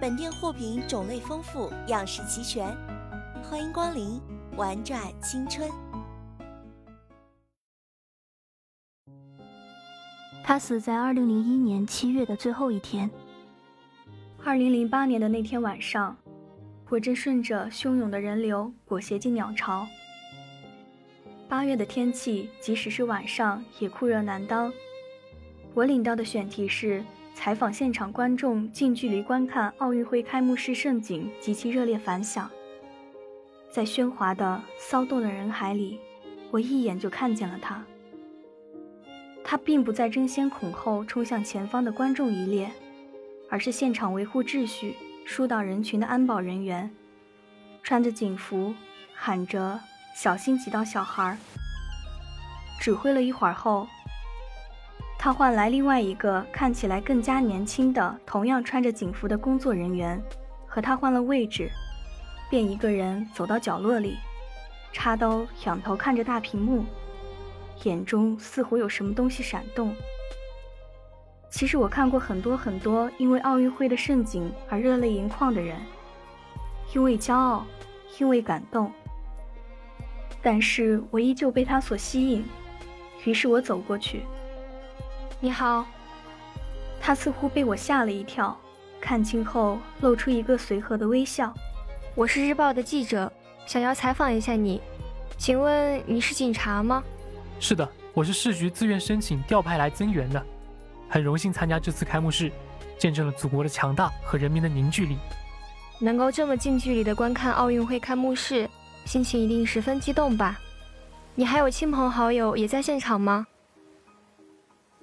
本店货品种类丰富，样式齐全，欢迎光临，玩转青春。他死在二零零一年七月的最后一天。二零零八年的那天晚上，我正顺着汹涌的人流裹挟进鸟巢。八月的天气，即使是晚上也酷热难当。我领到的选题是。采访现场观众近距离观看奥运会开幕式盛景及其热烈反响。在喧哗的、骚动的人海里，我一眼就看见了他。他并不在争先恐后冲向前方的观众一列，而是现场维护秩序、疏导人群的安保人员，穿着警服，喊着“小心挤到小孩”。指挥了一会儿后。他换来另外一个看起来更加年轻的、同样穿着警服的工作人员，和他换了位置，便一个人走到角落里，插刀仰头看着大屏幕，眼中似乎有什么东西闪动。其实我看过很多很多因为奥运会的盛景而热泪盈眶的人，因为骄傲，因为感动，但是我依旧被他所吸引，于是我走过去。你好，他似乎被我吓了一跳，看清后露出一个随和的微笑。我是日报的记者，想要采访一下你，请问你是警察吗？是的，我是市局自愿申请调派来增援的，很荣幸参加这次开幕式，见证了祖国的强大和人民的凝聚力。能够这么近距离的观看奥运会开幕式，心情一定十分激动吧？你还有亲朋好友也在现场吗？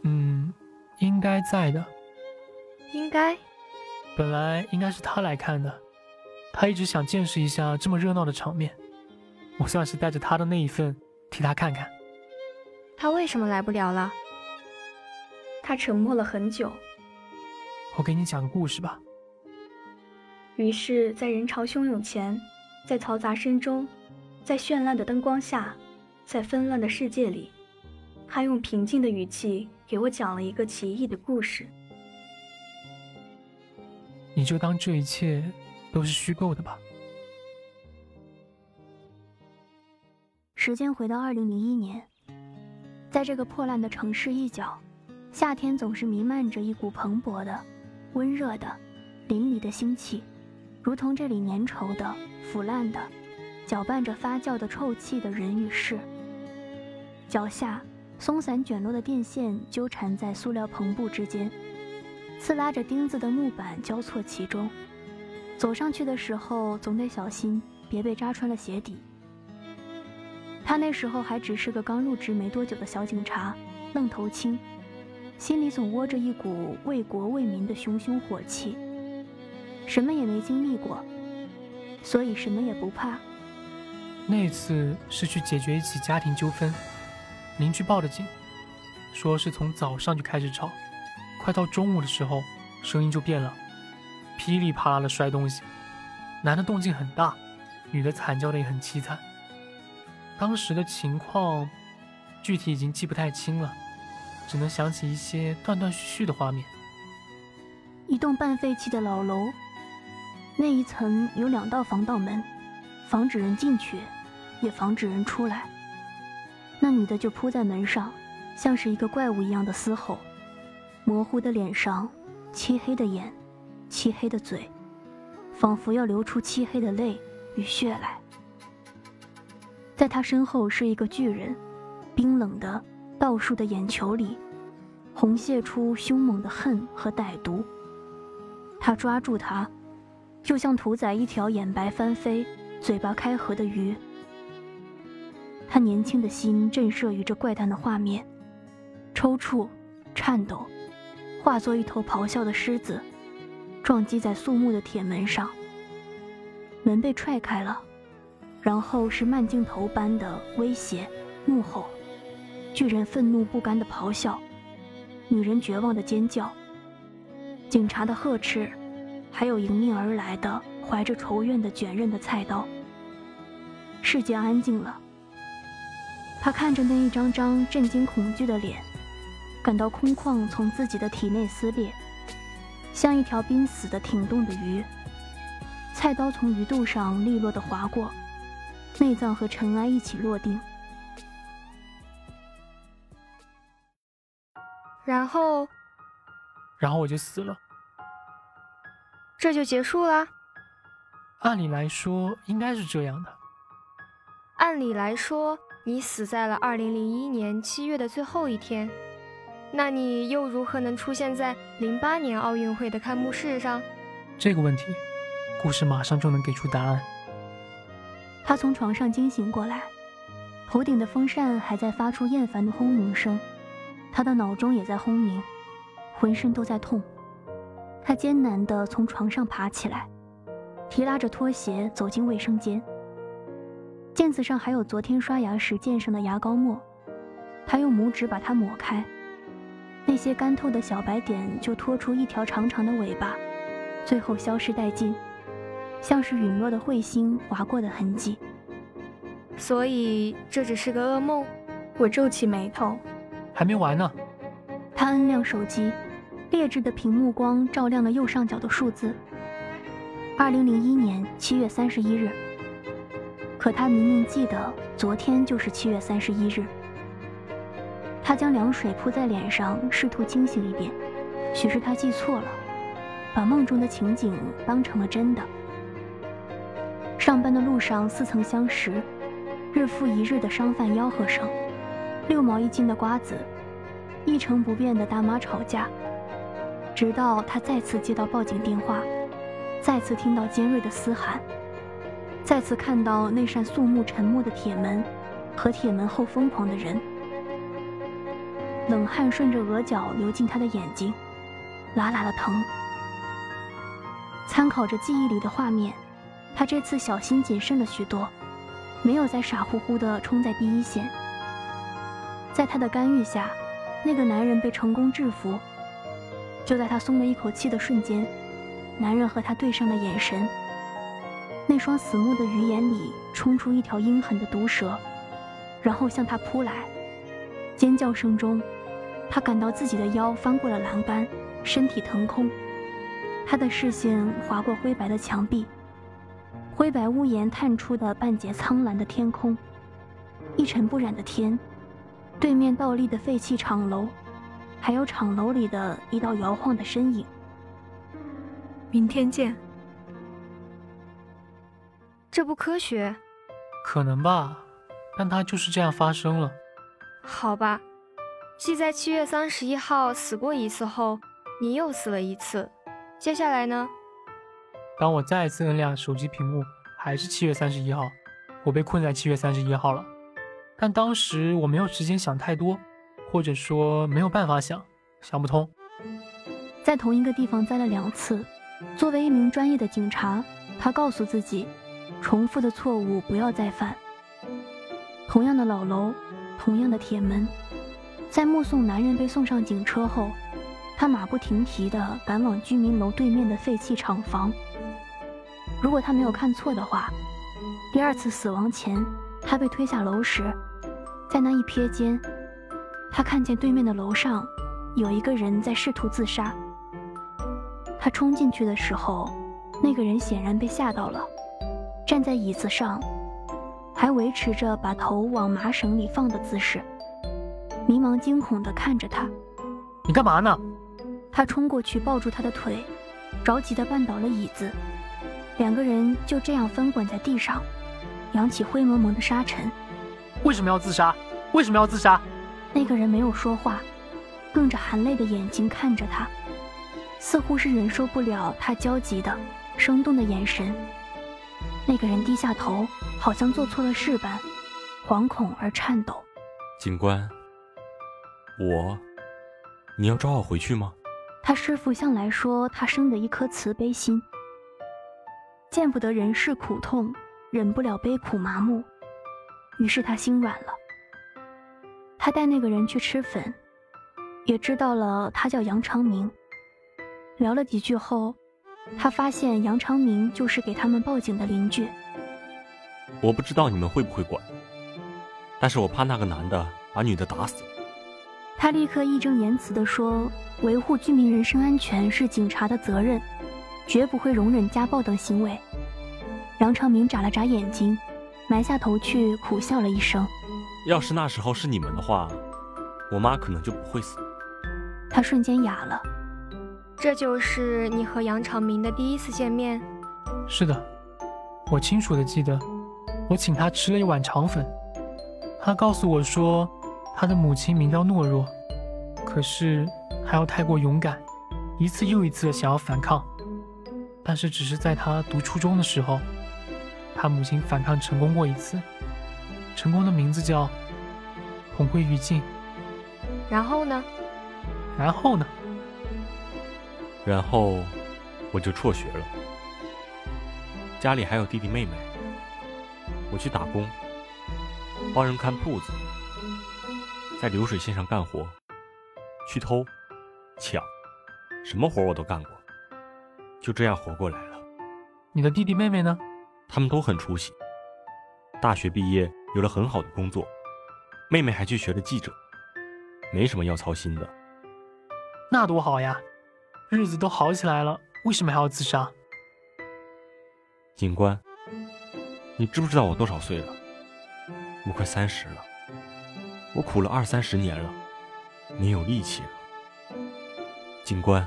嗯，应该在的。应该。本来应该是他来看的，他一直想见识一下这么热闹的场面，我算是带着他的那一份替他看看。他为什么来不了了？他沉默了很久。我给你讲个故事吧。于是，在人潮汹涌前，在嘈杂声中，在绚烂的灯光下，在纷乱的世界里，他用平静的语气。给我讲了一个奇异的故事。你就当这一切都是虚构的吧。时间回到二零零一年，在这个破烂的城市一角，夏天总是弥漫着一股蓬勃的、温热的、淋漓的腥气，如同这里粘稠的、腐烂的、搅拌着发酵的臭气的人与事。脚下。松散卷落的电线纠缠在塑料篷布之间，刺拉着钉子的木板交错其中。走上去的时候，总得小心，别被扎穿了鞋底。他那时候还只是个刚入职没多久的小警察，愣头青，心里总窝着一股为国为民的熊熊火气。什么也没经历过，所以什么也不怕。那次是去解决一起家庭纠纷。邻居报的警，说是从早上就开始吵，快到中午的时候，声音就变了，噼里啪啦的摔东西。男的动静很大，女的惨叫的也很凄惨。当时的情况具体已经记不太清了，只能想起一些断断续续的画面。一栋半废弃的老楼，那一层有两道防盗门，防止人进去，也防止人出来。那女的就扑在门上，像是一个怪物一样的嘶吼，模糊的脸上，漆黑的眼，漆黑的嘴，仿佛要流出漆黑的泪与血来。在她身后是一个巨人，冰冷的、倒竖的眼球里，红泄出凶猛的恨和歹毒。他抓住她，就像屠宰一条眼白翻飞、嘴巴开合的鱼。他年轻的心震慑于这怪诞的画面，抽搐、颤抖，化作一头咆哮的狮子，撞击在肃穆的铁门上。门被踹开了，然后是慢镜头般的威胁、怒吼，巨人愤怒不甘的咆哮，女人绝望的尖叫。警察的呵斥，还有迎面而来的怀着仇怨的卷刃的菜刀。世界安静了。他看着那一张张震惊恐惧的脸，感到空旷从自己的体内撕裂，像一条濒死的挺动的鱼。菜刀从鱼肚上利落的划过，内脏和尘埃一起落定。然后。然后我就死了，这就结束了。按理来说应该是这样的。按理来说，你死在了二零零一年七月的最后一天，那你又如何能出现在零八年奥运会的开幕式上？这个问题，故事马上就能给出答案。他从床上惊醒过来，头顶的风扇还在发出厌烦的轰鸣声，他的脑中也在轰鸣。浑身都在痛，他艰难地从床上爬起来，提拉着拖鞋走进卫生间。镜子上还有昨天刷牙时溅上的牙膏沫，他用拇指把它抹开，那些干透的小白点就拖出一条长长的尾巴，最后消失殆尽，像是陨落的彗星划过的痕迹。所以这只是个噩梦。我皱起眉头，还没完呢。他摁亮手机。劣质的屏幕光照亮了右上角的数字。二零零一年七月三十一日。可他明明记得昨天就是七月三十一日。他将凉水扑在脸上，试图清醒一点。许是他记错了，把梦中的情景当成了真的。上班的路上似曾相识，日复一日的商贩吆喝声，六毛一斤的瓜子，一成不变的大妈吵架。直到他再次接到报警电话，再次听到尖锐的嘶喊，再次看到那扇肃穆沉默的铁门和铁门后疯狂的人，冷汗顺着额角流进他的眼睛，辣辣的疼。参考着记忆里的画面，他这次小心谨慎了许多，没有再傻乎乎地冲在第一线。在他的干预下，那个男人被成功制服。就在他松了一口气的瞬间，男人和他对上了眼神。那双死木的鱼眼里冲出一条阴狠的毒蛇，然后向他扑来。尖叫声中，他感到自己的腰翻过了栏杆，身体腾空。他的视线划过灰白的墙壁，灰白屋檐探出的半截苍蓝的天空，一尘不染的天，对面倒立的废弃厂楼。还有厂楼里的一道摇晃的身影。明天见。这不科学。可能吧，但它就是这样发生了。好吧，继在七月三十一号死过一次后，你又死了一次。接下来呢？当我再次摁亮手机屏幕，还是七月三十一号，我被困在七月三十一号了。但当时我没有时间想太多。或者说没有办法想，想不通。在同一个地方栽了两次，作为一名专业的警察，他告诉自己，重复的错误不要再犯。同样的老楼，同样的铁门。在目送男人被送上警车后，他马不停蹄地赶往居民楼对面的废弃厂房。如果他没有看错的话，第二次死亡前，他被推下楼时，在那一瞥间，他看见对面的楼上有一个人在试图自杀。他冲进去的时候，那个人显然被吓到了，站在椅子上，还维持着把头往麻绳里放的姿势，迷茫惊恐地看着他。你干嘛呢？他冲过去抱住他的腿，着急地绊倒了椅子，两个人就这样翻滚在地上，扬起灰蒙蒙的沙尘。为什么要自杀？为什么要自杀？那个人没有说话，瞪着含泪的眼睛看着他。似乎是忍受不了他焦急的、生动的眼神，那个人低下头，好像做错了事般，惶恐而颤抖。警官，我，你要抓我回去吗？他师傅向来说他生的一颗慈悲心，见不得人世苦痛，忍不了悲苦麻木，于是他心软了。他带那个人去吃粉，也知道了他叫杨长明。聊了几句后，他发现杨长明就是给他们报警的邻居。我不知道你们会不会管，但是我怕那个男的把女的打死。他立刻义正言辞地说：“维护居民人身安全是警察的责任，绝不会容忍家暴等行为。”杨长明眨了眨眼睛，埋下头去，苦笑了一声：“要是那时候是你们的话，我妈可能就不会死。”他瞬间哑了。这就是你和杨长明的第一次见面。是的，我清楚的记得，我请他吃了一碗肠粉。他告诉我说，他的母亲名叫懦弱，可是还要太过勇敢，一次又一次的想要反抗。但是只是在他读初中的时候，他母亲反抗成功过一次，成功的名字叫红归于尽。然后呢？然后呢？然后我就辍学了，家里还有弟弟妹妹，我去打工，帮人看铺子，在流水线上干活，去偷、抢，什么活我都干过，就这样活过来了。你的弟弟妹妹呢？他们都很出息，大学毕业有了很好的工作，妹妹还去学了记者，没什么要操心的。那多好呀！日子都好起来了，为什么还要自杀？警官，你知不知道我多少岁了？我快三十了，我苦了二三十年了，没有力气了。警官，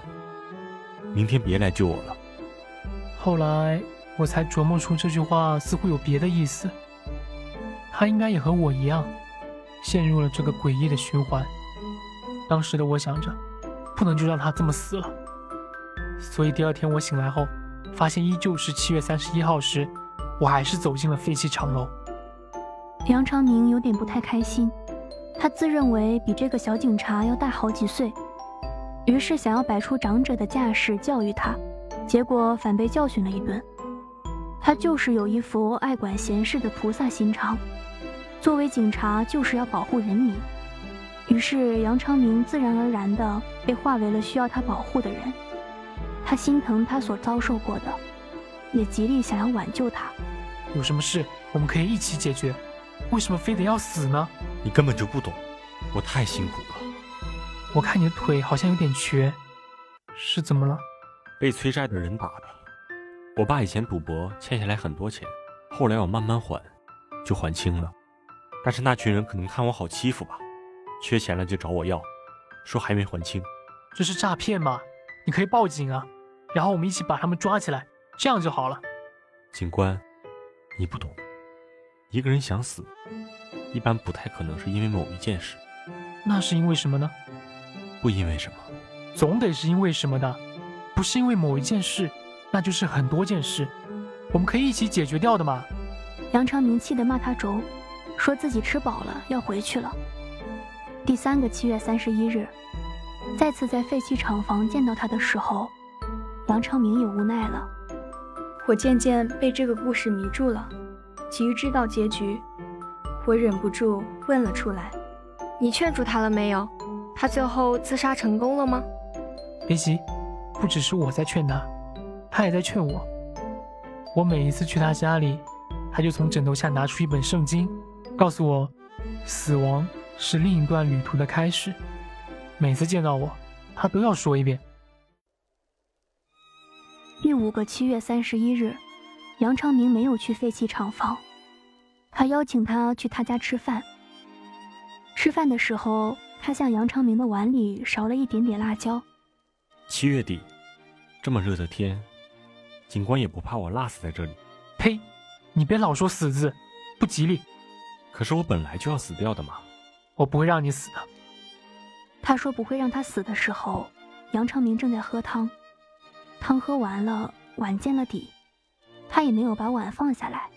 明天别来救我了。后来我才琢磨出这句话似乎有别的意思。他应该也和我一样，陷入了这个诡异的循环。当时的我想着，不能就让他这么死了。所以第二天我醒来后，发现依旧是七月三十一号时，我还是走进了废弃厂楼。杨长明有点不太开心，他自认为比这个小警察要大好几岁，于是想要摆出长者的架势教育他，结果反被教训了一顿。他就是有一副爱管闲事的菩萨心肠，作为警察就是要保护人民，于是杨长明自然而然地被划为了需要他保护的人。他心疼他所遭受过的，也极力想要挽救他。有什么事我们可以一起解决，为什么非得要死呢？你根本就不懂，我太辛苦了。我看你的腿好像有点瘸，是怎么了？被催债的人打的。我爸以前赌博欠下来很多钱，后来我慢慢还，就还清了。但是那群人可能看我好欺负吧，缺钱了就找我要，说还没还清。这是诈骗吗？你可以报警啊。然后我们一起把他们抓起来，这样就好了。警官，你不懂，一个人想死，一般不太可能是因为某一件事。那是因为什么呢？不因为什么，总得是因为什么的。不是因为某一件事，那就是很多件事。我们可以一起解决掉的嘛。杨长明气得骂他轴，说自己吃饱了要回去了。第三个七月三十一日，再次在废弃厂房见到他的时候。杨昌明也无奈了，我渐渐被这个故事迷住了，急于知道结局，我忍不住问了出来：“你劝住他了没有？他最后自杀成功了吗？”别急，不只是我在劝他，他也在劝我。我每一次去他家里，他就从枕头下拿出一本圣经，告诉我，死亡是另一段旅途的开始。每次见到我，他都要说一遍。第五个七月三十一日，杨昌明没有去废弃厂房，他邀请他去他家吃饭。吃饭的时候，他向杨昌明的碗里勺了一点点辣椒。七月底，这么热的天，警官也不怕我辣死在这里。呸！你别老说死字，不吉利。可是我本来就要死掉的嘛。我不会让你死的。他说不会让他死的时候，杨昌明正在喝汤。汤喝完了，碗见了底，他也没有把碗放下来。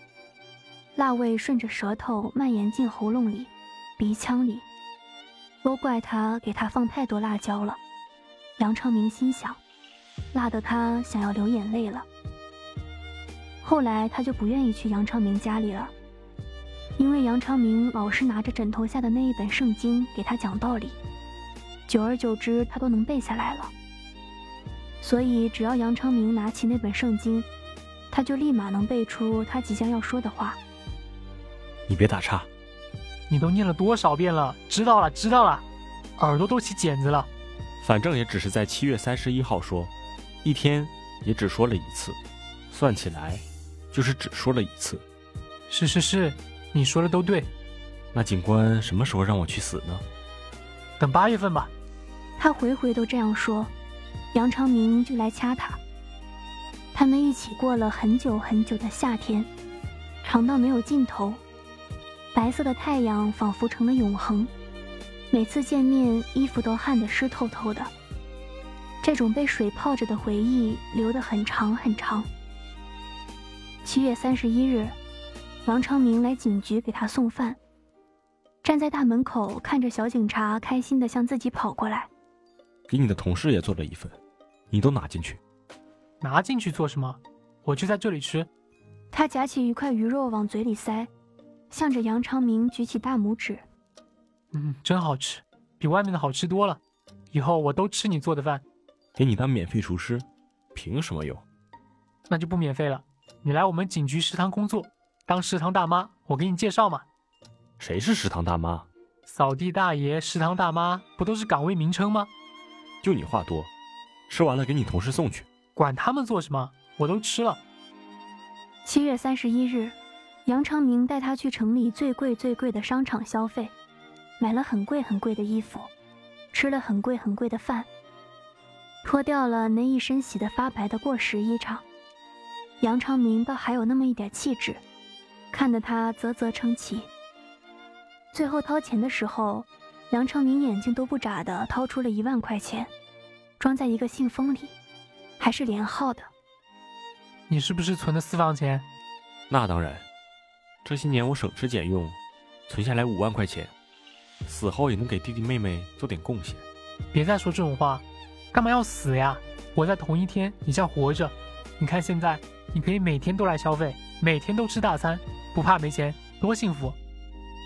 辣味顺着舌头蔓延进喉咙里。鼻腔里，都怪他给他放太多辣椒了。杨昌明心想，辣得他想要流眼泪了。后来他就不愿意去杨昌明家里了，因为杨昌明老是拿着枕头下的那一本圣经给他讲道理，久而久之他都能背下来了。所以只要杨昌明拿起那本圣经，他就立马能背出他即将要说的话。你别打岔。你都念了多少遍了？知道了，知道了，耳朵都起茧子了。反正也只是在七月三十一号说，一天也只说了一次，算起来就是只说了一次。是是是，你说的都对。那警官什么时候让我去死呢？等八月份吧。他回回都这样说，杨昌明就来掐他。他们一起过了很久很久的夏天，长到没有尽头。白色的太阳仿佛成了永恒，每次见面，衣服都汗得湿透透的。这种被水泡着的回忆留得很长很长。七月三十一日，王昌明来警局给他送饭，站在大门口看着小警察开心地向自己跑过来。给你的同事也做了一份，你都拿进去。拿进去做什么？我就在这里吃。他夹起一块鱼肉往嘴里塞。向着杨长明举起大拇指，嗯，真好吃，比外面的好吃多了。以后我都吃你做的饭，给你当免费厨师，凭什么有？那就不免费了。你来我们警局食堂工作，当食堂大妈，我给你介绍嘛。谁是食堂大妈？扫地大爷、食堂大妈不都是岗位名称吗？就你话多，吃完了给你同事送去。管他们做什么，我都吃了。七月三十一日。杨昌明带他去城里最贵最贵的商场消费，买了很贵很贵的衣服，吃了很贵很贵的饭，脱掉了那一身洗得发白的过时衣裳。杨昌明倒还有那么一点气质，看得他啧啧称奇。最后掏钱的时候，杨成明眼睛都不眨的掏出了一万块钱，装在一个信封里，还是连号的。你是不是存的私房钱？那当然。这些年我省吃俭用，存下来五万块钱，死后也能给弟弟妹妹做点贡献。别再说这种话，干嘛要死呀？活在同一天，你叫活着。你看现在，你可以每天都来消费，每天都吃大餐，不怕没钱，多幸福。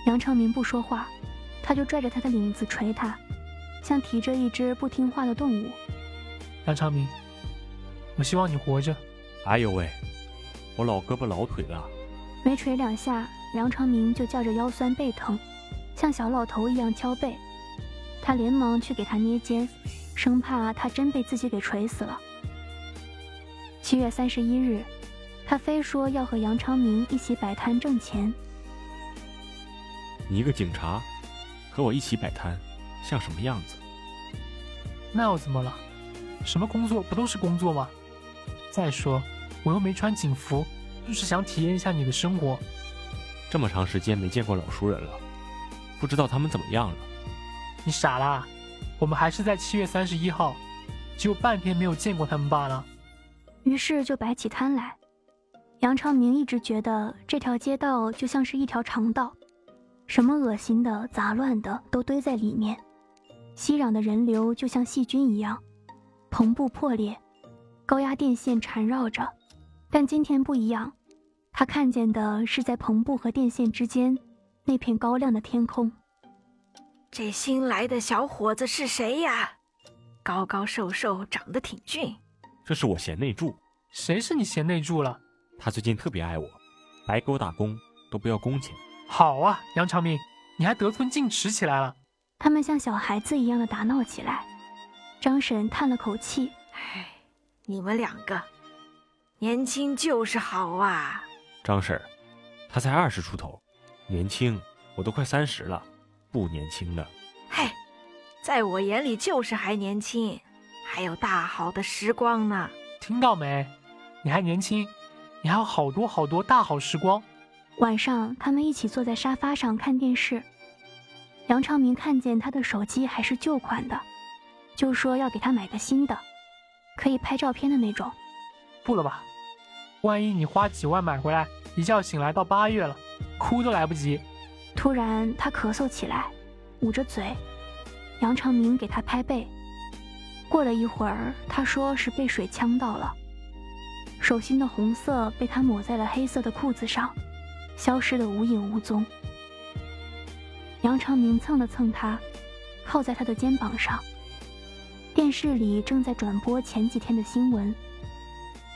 杨长明不说话，他就拽着他的领子捶他，像提着一只不听话的动物。杨长明，我希望你活着。哎呦喂，我老胳膊老腿了。没捶两下，杨长明就叫着腰酸背疼，像小老头一样敲背。他连忙去给他捏肩，生怕他真被自己给捶死了。七月三十一日，他非说要和杨昌明一起摆摊挣钱。你一个警察，和我一起摆摊，像什么样子？那又怎么了？什么工作不都是工作吗？再说，我又没穿警服。就是想体验一下你的生活。这么长时间没见过老熟人了，不知道他们怎么样了。你傻啦？我们还是在七月三十一号，只有半天没有见过他们罢了。于是就摆起摊来。杨长明一直觉得这条街道就像是一条长道，什么恶心的、杂乱的都堆在里面，熙攘的人流就像细菌一样，篷布破裂，高压电线缠绕着。但今天不一样。他看见的是在篷布和电线之间那片高亮的天空。这新来的小伙子是谁呀？高高瘦瘦，长得挺俊。这是我贤内助。谁是你贤内助了？他最近特别爱我，白给我打工都不要工钱。好啊，杨长明，你还得寸进尺起来了。他们像小孩子一样的打闹起来。张婶叹了口气：“哎，你们两个年轻就是好啊。”张婶，他才二十出头，年轻，我都快三十了，不年轻的。嘿，在我眼里就是还年轻，还有大好的时光呢。听到没？你还年轻，你还有好多好多大好时光。晚上，他们一起坐在沙发上看电视。杨长明看见他的手机还是旧款的。就说要给他买个新的，可以拍照片的那种。不了吧，万一你花几万买回来，一觉醒来到八月了，哭都来不及。突然他咳嗽起来，捂着嘴。杨长明给他拍背。过了一会儿，他说是被水呛到了，手心的红色被他抹在了黑色的裤子上，消失的无影无踪。杨长明蹭了蹭他，靠在他的肩膀上。电视里正在转播前几天的新闻，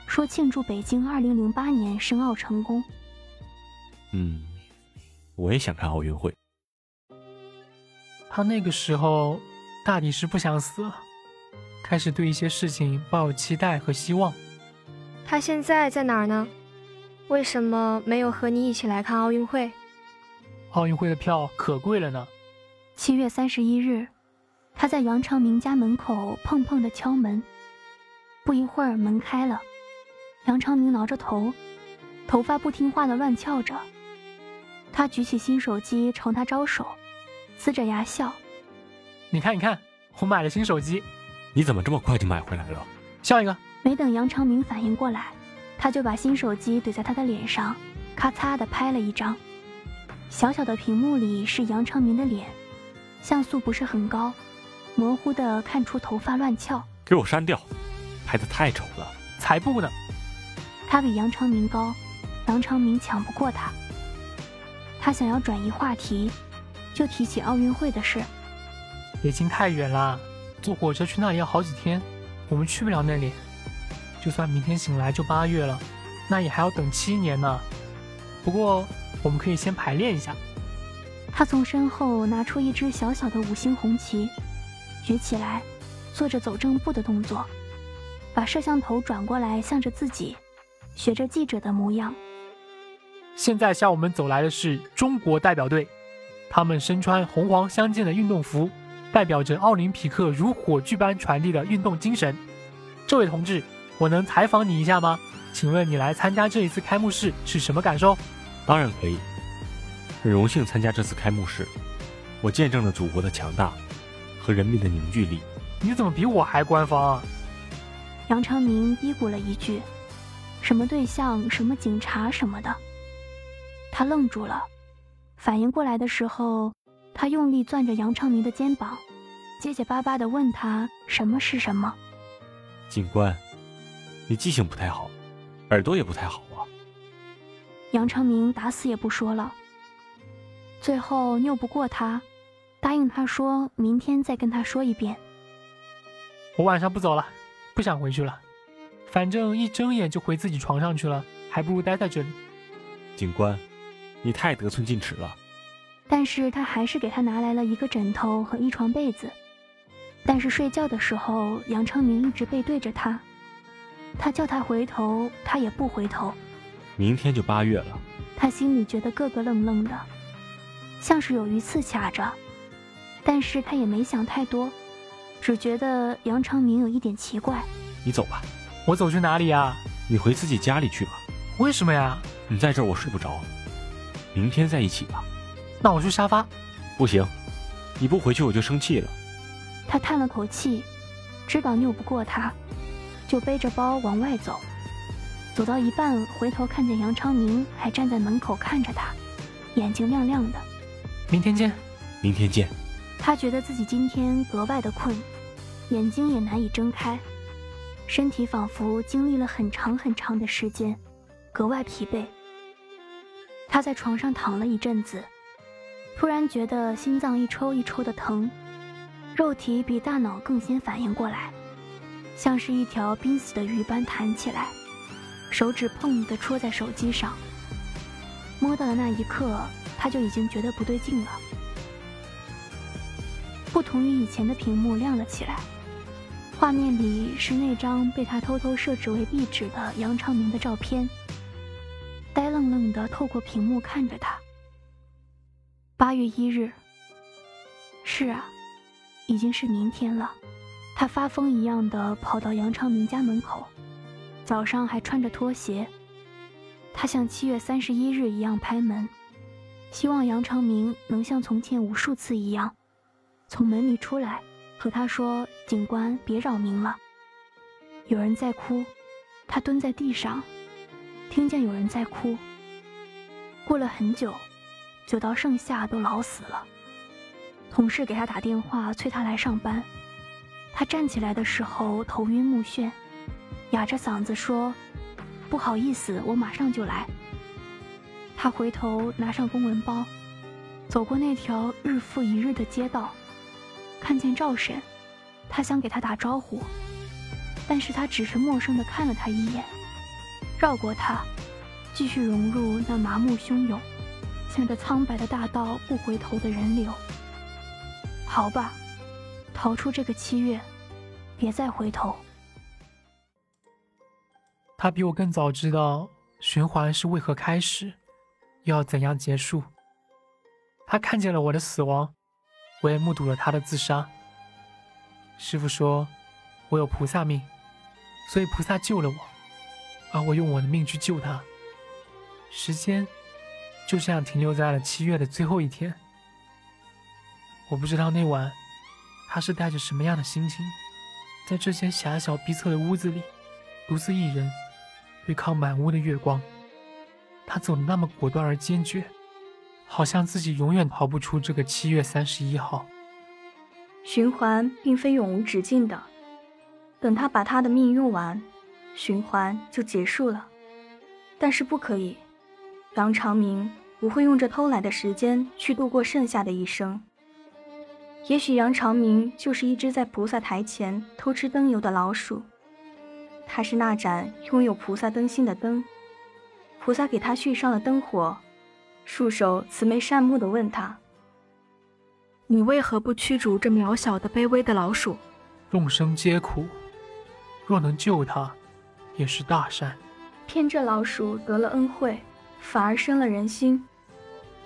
说庆祝北京二零零八年申奥成功。嗯，我也想看奥运会。他那个时候大抵是不想死了，开始对一些事情抱有期待和希望。他现在在哪儿呢？为什么没有和你一起来看奥运会？奥运会的票可贵了呢。七月三十一日。他在杨长明家门口碰碰的敲门，不一会儿门开了，杨长明挠着头，头发不听话的乱翘着。他举起新手机朝他招手，呲着牙笑：“你看，你看，我买了新手机。你怎么这么快就买回来了？笑一个。”没等杨长明反应过来，他就把新手机怼在他的脸上，咔嚓的拍了一张。小小的屏幕里是杨昌明的脸，像素不是很高。模糊的看出头发乱翘，给我删掉，拍的太丑了，才不呢。他比杨昌明高，杨昌明抢不过他。他想要转移话题，就提起奥运会的事。北京太远了，坐火车去那里要好几天，我们去不了那里。就算明天醒来就八月了，那也还要等七年呢。不过我们可以先排练一下。他从身后拿出一支小小的五星红旗。举起来，做着走正步的动作，把摄像头转过来，向着自己，学着记者的模样。现在向我们走来的是中国代表队，他们身穿红黄相间的运动服，代表着奥林匹克如火炬般传递的运动精神。这位同志，我能采访你一下吗？请问你来参加这一次开幕式是什么感受？当然可以，很荣幸参加这次开幕式，我见证了祖国的强大。和人民的凝聚力，你怎么比我还官方啊？杨昌明嘀咕了一句：“什么对象，什么警察什么的。”他愣住了，反应过来的时候，他用力攥着杨昌明的肩膀，结结巴巴地问他：“什么是什么？”警官，你记性不太好，耳朵也不太好啊。杨昌明打死也不说了，最后拗不过他。答应他说明天再跟他说一遍。我晚上不走了，不想回去了，反正一睁眼就回自己床上去了，还不如待在这里。警官，你太得寸进尺了。但是他还是给他拿来了一个枕头和一床被子。但是睡觉的时候，杨昌明一直背对着他，他叫他回头，他也不回头。明天就八月了，他心里觉得咯咯愣愣的，像是有鱼刺卡着。但是他也没想太多，只觉得杨长明有一点奇怪。你走吧，我走去哪里呀？你回自己家里去吧。为什么呀？你在这儿我睡不着，明天在一起吧。那我去沙发。不行，你不回去我就生气了。他叹了口气，知道拗不过他，就背着包往外走。走到一半，回头看见杨昌明还站在门口看着他，眼睛亮亮的。明天见。明天见。他觉得自己今天格外的困，眼睛也难以睁开，身体仿佛经历了很长很长的时间，格外疲惫。他在床上躺了一阵子，突然觉得心脏一抽一抽的疼，肉体比大脑更先反应过来，像是一条濒死的鱼般弹起来，手指砰的戳在手机上，摸到的那一刻，他就已经觉得不对劲了。不同于以前的屏幕亮了起来，画面里是那张被他偷偷设置为壁纸的杨昌明的照片。呆愣愣的透过屏幕看着他。八月一日，是啊，已经是明天了。他发疯一样的跑到杨长明家门口，早上还穿着拖鞋。他像七月三十一日一样拍门，希望杨长明能像从前无数次一样，从门里出来，和他说：“警官，别扰民了。”有人在哭，他蹲在地上，听见有人在哭。过了很久，久到盛夏都老死了。同事给他打电话催他来上班，他站起来的时候头晕目眩，哑着嗓子说。不好意思，我马上就来。他回头拿上公文包，走过那条日复一日的街道，看见赵婶，他想给他打招呼，但是他只是陌生的看了他一眼，绕过他，继续融入那麻木汹涌、向着苍白的大道不回头的人流。好吧，逃出这个七月，别再回头。他比我更早知道循环是为何开始，又要怎样结束。他看见了我的死亡，我也目睹了他的自杀。师傅说，我有菩萨命，所以菩萨救了我，而我用我的命去救他。时间就这样停留在了七月的最后一天。我不知道那晚他是带着什么样的心情，在这间狭小逼仄的屋子里，独自一人。对抗满屋的月光，他走的那么果断而坚决，好像自己永远逃不出这个七月三十一号。循环并非永无止境的，等他把他的命用完，循环就结束了。但是不可以，杨长明不会用这偷来的时间去度过剩下的一生。也许杨长明就是一只在菩萨台前偷吃灯油的老鼠。他是那盏拥有菩萨灯芯的灯，菩萨给他续上了灯火，束手慈眉善目地问他：“你为何不驱逐这渺小的、卑微的老鼠？众生皆苦，若能救他，也是大善。偏这老鼠得了恩惠，反而生了人心，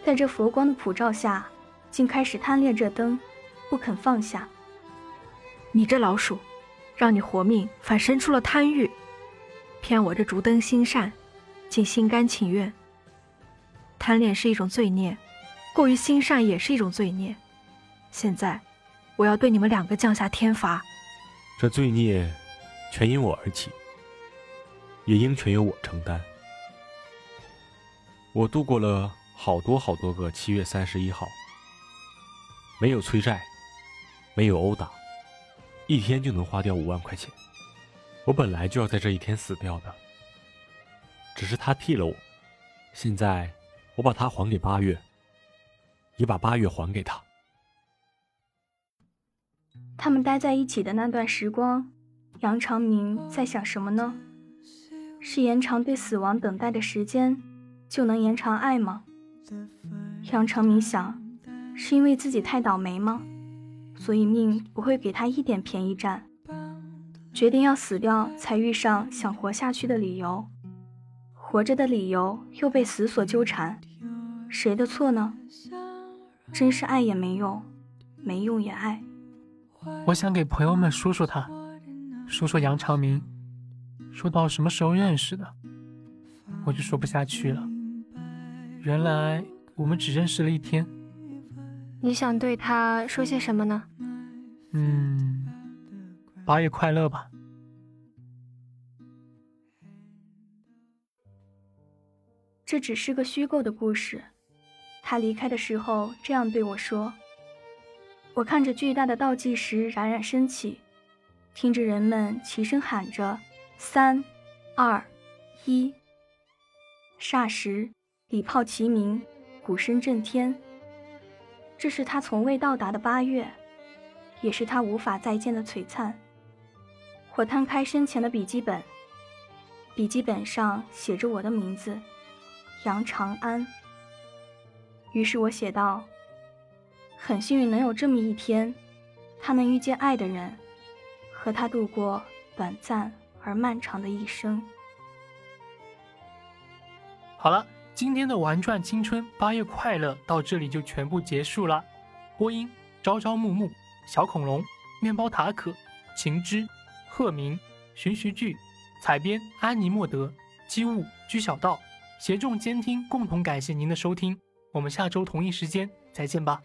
在这佛光的普照下，竟开始贪恋这灯，不肯放下。你这老鼠！”让你活命，反生出了贪欲，骗我这烛灯心善，竟心甘情愿。贪恋是一种罪孽，过于心善也是一种罪孽。现在，我要对你们两个降下天罚。这罪孽，全因我而起，也应全由我承担。我度过了好多好多个七月三十一号，没有催债，没有殴打。一天就能花掉五万块钱，我本来就要在这一天死掉的，只是他替了我。现在我把他还给八月，也把八月还给他。他们待在一起的那段时光，杨长明在想什么呢？是延长对死亡等待的时间，就能延长爱吗？杨长明想，是因为自己太倒霉吗？所以命不会给他一点便宜占，决定要死掉才遇上想活下去的理由，活着的理由又被死所纠缠，谁的错呢？真是爱也没用，没用也爱。我想给朋友们说说他，说说杨长明，说到什么时候认识的，我就说不下去了。原来我们只认识了一天。你想对他说些什么呢？嗯，八月快乐吧。这只是个虚构的故事。他离开的时候这样对我说。我看着巨大的倒计时冉冉升起，听着人们齐声喊着“三、二、一”，霎时礼炮齐鸣，鼓声震天。这是他从未到达的八月，也是他无法再见的璀璨。我摊开身前的笔记本，笔记本上写着我的名字，杨长安。于是我写道：“很幸运能有这么一天，他能遇见爱的人，和他度过短暂而漫长的一生。”好了，今天的玩转青春八月快乐到这里就全部结束了。播音：朝朝暮暮、小恐龙、面包塔可、晴之、鹤鸣、循徐剧、采编：安妮莫德、机务居小道，协众监听，共同感谢您的收听。我们下周同一时间再见吧。